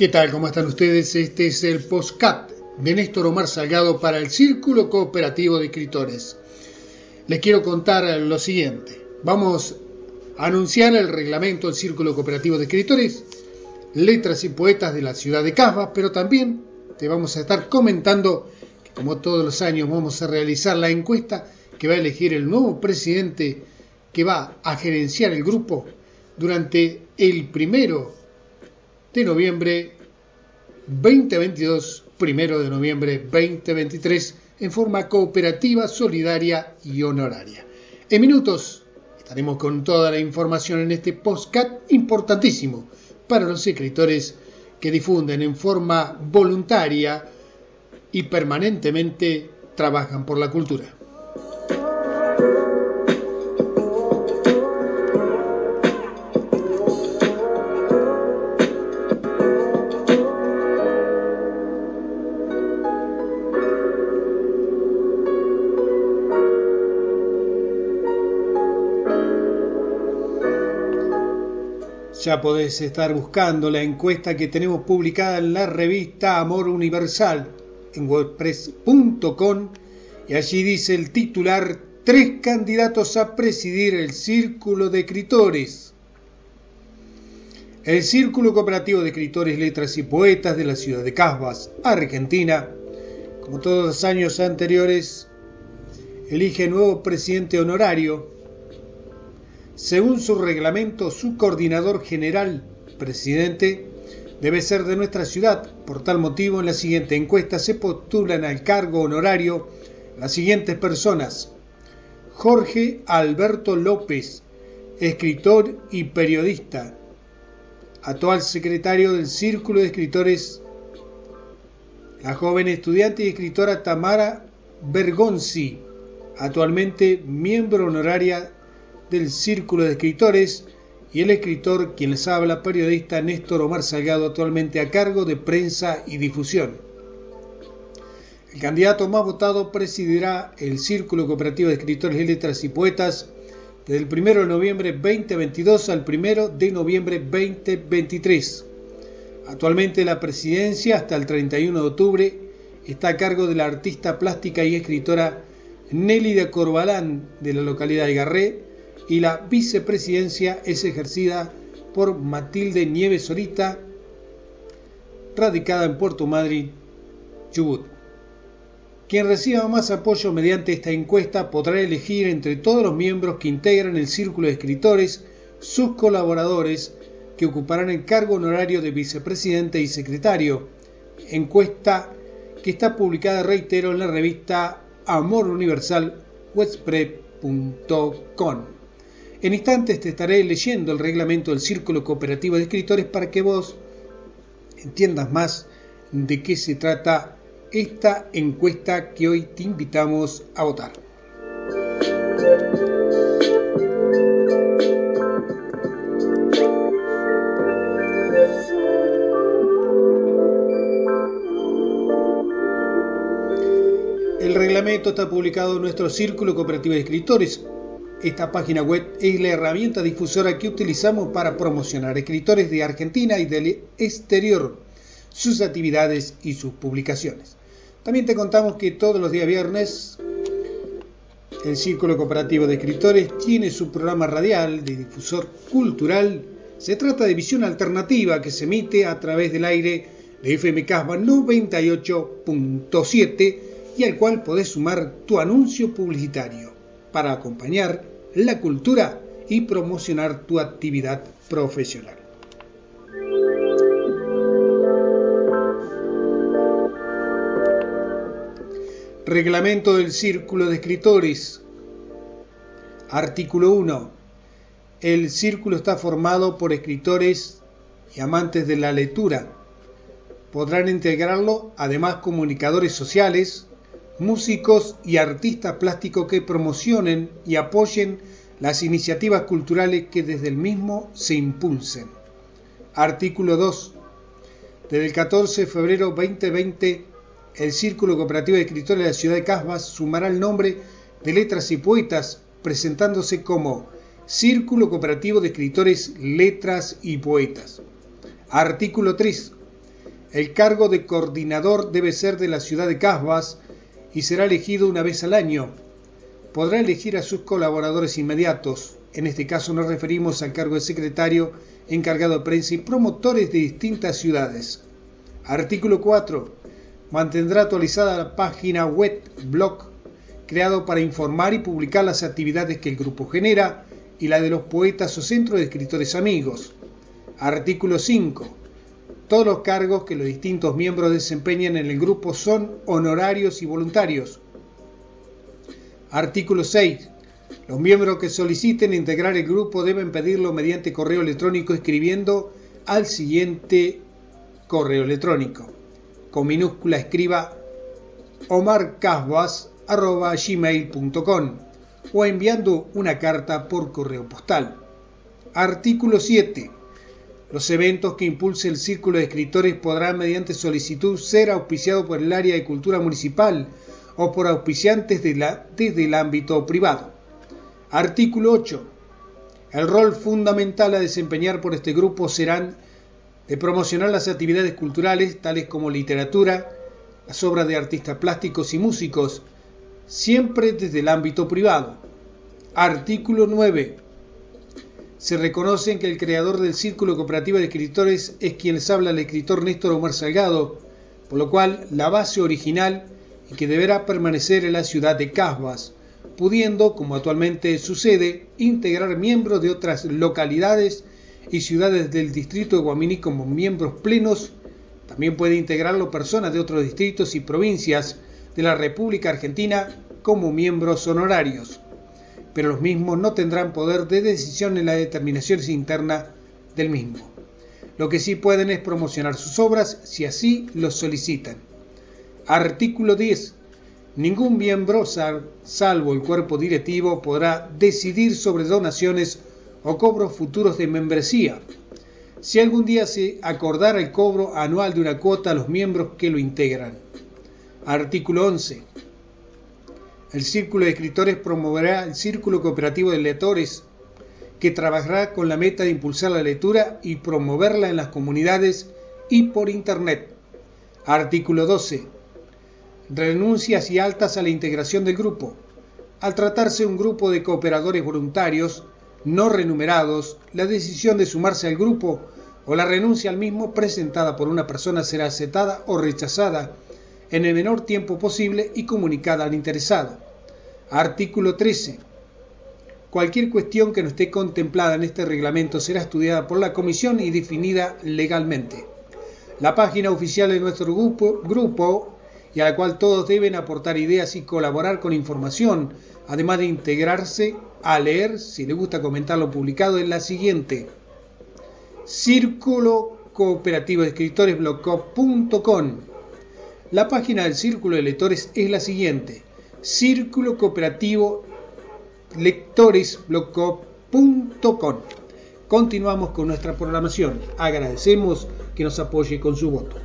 ¿Qué tal? ¿Cómo están ustedes? Este es el postcat de Néstor Omar Salgado para el Círculo Cooperativo de Escritores. Les quiero contar lo siguiente. Vamos a anunciar el reglamento del Círculo Cooperativo de Escritores, letras y poetas de la ciudad de Casba, pero también te vamos a estar comentando que como todos los años vamos a realizar la encuesta que va a elegir el nuevo presidente que va a gerenciar el grupo durante el primero de noviembre 2022, primero de noviembre 2023, en forma cooperativa, solidaria y honoraria. En minutos estaremos con toda la información en este postcat importantísimo para los escritores que difunden en forma voluntaria y permanentemente trabajan por la cultura. Ya podés estar buscando la encuesta que tenemos publicada en la revista Amor Universal en wordpress.com y allí dice el titular Tres candidatos a presidir el Círculo de Escritores. El Círculo Cooperativo de Escritores, Letras y Poetas de la ciudad de Casbas, Argentina, como todos los años anteriores, elige nuevo presidente honorario según su reglamento, su coordinador general, presidente, debe ser de nuestra ciudad. Por tal motivo, en la siguiente encuesta se postulan al cargo honorario las siguientes personas. Jorge Alberto López, escritor y periodista, actual secretario del Círculo de Escritores, la joven estudiante y escritora Tamara Bergonzi, actualmente miembro honoraria del Círculo de Escritores y el escritor quien les habla, periodista Néstor Omar Salgado, actualmente a cargo de prensa y difusión. El candidato más votado presidirá el Círculo Cooperativo de Escritores de Letras y Poetas desde el 1 de noviembre 2022 al 1 de noviembre 2023. Actualmente la presidencia hasta el 31 de octubre está a cargo de la artista plástica y escritora Nelly de Corbalán de la localidad de Garré, y la vicepresidencia es ejercida por Matilde Nieves Sorita, radicada en Puerto Madryn, Chubut. Quien reciba más apoyo mediante esta encuesta podrá elegir entre todos los miembros que integran el círculo de escritores sus colaboradores que ocuparán el cargo honorario de vicepresidente y secretario. Encuesta que está publicada, reitero, en la revista Amor Universal en instantes te estaré leyendo el reglamento del Círculo Cooperativo de Escritores para que vos entiendas más de qué se trata esta encuesta que hoy te invitamos a votar. El reglamento está publicado en nuestro Círculo Cooperativo de Escritores esta página web es la herramienta difusora que utilizamos para promocionar escritores de Argentina y del exterior, sus actividades y sus publicaciones. También te contamos que todos los días viernes el Círculo Cooperativo de Escritores tiene su programa radial de difusor cultural. Se trata de visión alternativa que se emite a través del aire de FM Casba 98.7 y al cual podés sumar tu anuncio publicitario para acompañar la cultura y promocionar tu actividad profesional. Reglamento del Círculo de Escritores. Artículo 1. El círculo está formado por escritores y amantes de la lectura. Podrán integrarlo además comunicadores sociales, músicos y artistas plásticos que promocionen y apoyen las iniciativas culturales que desde el mismo se impulsen. Artículo 2. Desde el 14 de febrero 2020, el Círculo Cooperativo de Escritores de la Ciudad de Casbas sumará el nombre de Letras y Poetas, presentándose como Círculo Cooperativo de Escritores Letras y Poetas. Artículo 3 El cargo de coordinador debe ser de la ciudad de Casbas y será elegido una vez al año. Podrá elegir a sus colaboradores inmediatos. En este caso nos referimos al cargo de secretario, encargado de prensa y promotores de distintas ciudades. Artículo 4. Mantendrá actualizada la página web blog creado para informar y publicar las actividades que el grupo genera y la de los poetas o centros de escritores amigos. Artículo 5 todos los cargos que los distintos miembros desempeñan en el grupo son honorarios y voluntarios. Artículo 6. Los miembros que soliciten integrar el grupo deben pedirlo mediante correo electrónico escribiendo al siguiente correo electrónico. Con minúscula escriba omarcasbas.gmail.com o enviando una carta por correo postal. Artículo 7. Los eventos que impulse el Círculo de Escritores podrán, mediante solicitud, ser auspiciados por el área de cultura municipal o por auspiciantes desde el ámbito privado. Artículo 8. El rol fundamental a desempeñar por este grupo serán de promocionar las actividades culturales, tales como literatura, las obras de artistas plásticos y músicos, siempre desde el ámbito privado. Artículo 9 se reconocen que el creador del Círculo Cooperativo de Escritores es quien les habla el escritor Néstor Omar Salgado, por lo cual la base original y que deberá permanecer en la ciudad de Casbas, pudiendo, como actualmente sucede, integrar miembros de otras localidades y ciudades del distrito de Guaminí como miembros plenos. También puede integrarlo personas de otros distritos y provincias de la República Argentina como miembros honorarios pero los mismos no tendrán poder de decisión en las determinaciones internas del mismo. Lo que sí pueden es promocionar sus obras si así lo solicitan. Artículo 10. Ningún miembro, salvo el cuerpo directivo, podrá decidir sobre donaciones o cobros futuros de membresía. Si algún día se acordara el cobro anual de una cuota a los miembros que lo integran. Artículo 11 el Círculo de Escritores promoverá el Círculo Cooperativo de Lectores, que trabajará con la meta de impulsar la lectura y promoverla en las comunidades y por Internet. Artículo 12. Renuncias y altas a la integración del grupo. Al tratarse un grupo de cooperadores voluntarios no remunerados, la decisión de sumarse al grupo o la renuncia al mismo presentada por una persona será aceptada o rechazada en el menor tiempo posible y comunicada al interesado. Artículo 13. Cualquier cuestión que no esté contemplada en este reglamento será estudiada por la Comisión y definida legalmente. La página oficial de nuestro grupo, y a la cual todos deben aportar ideas y colaborar con información, además de integrarse a leer, si le gusta comentar lo publicado, es la siguiente. Círculo Cooperativo de Escritores la página del Círculo de Lectores es la siguiente: Círculo. Continuamos con nuestra programación. Agradecemos que nos apoye con su voto.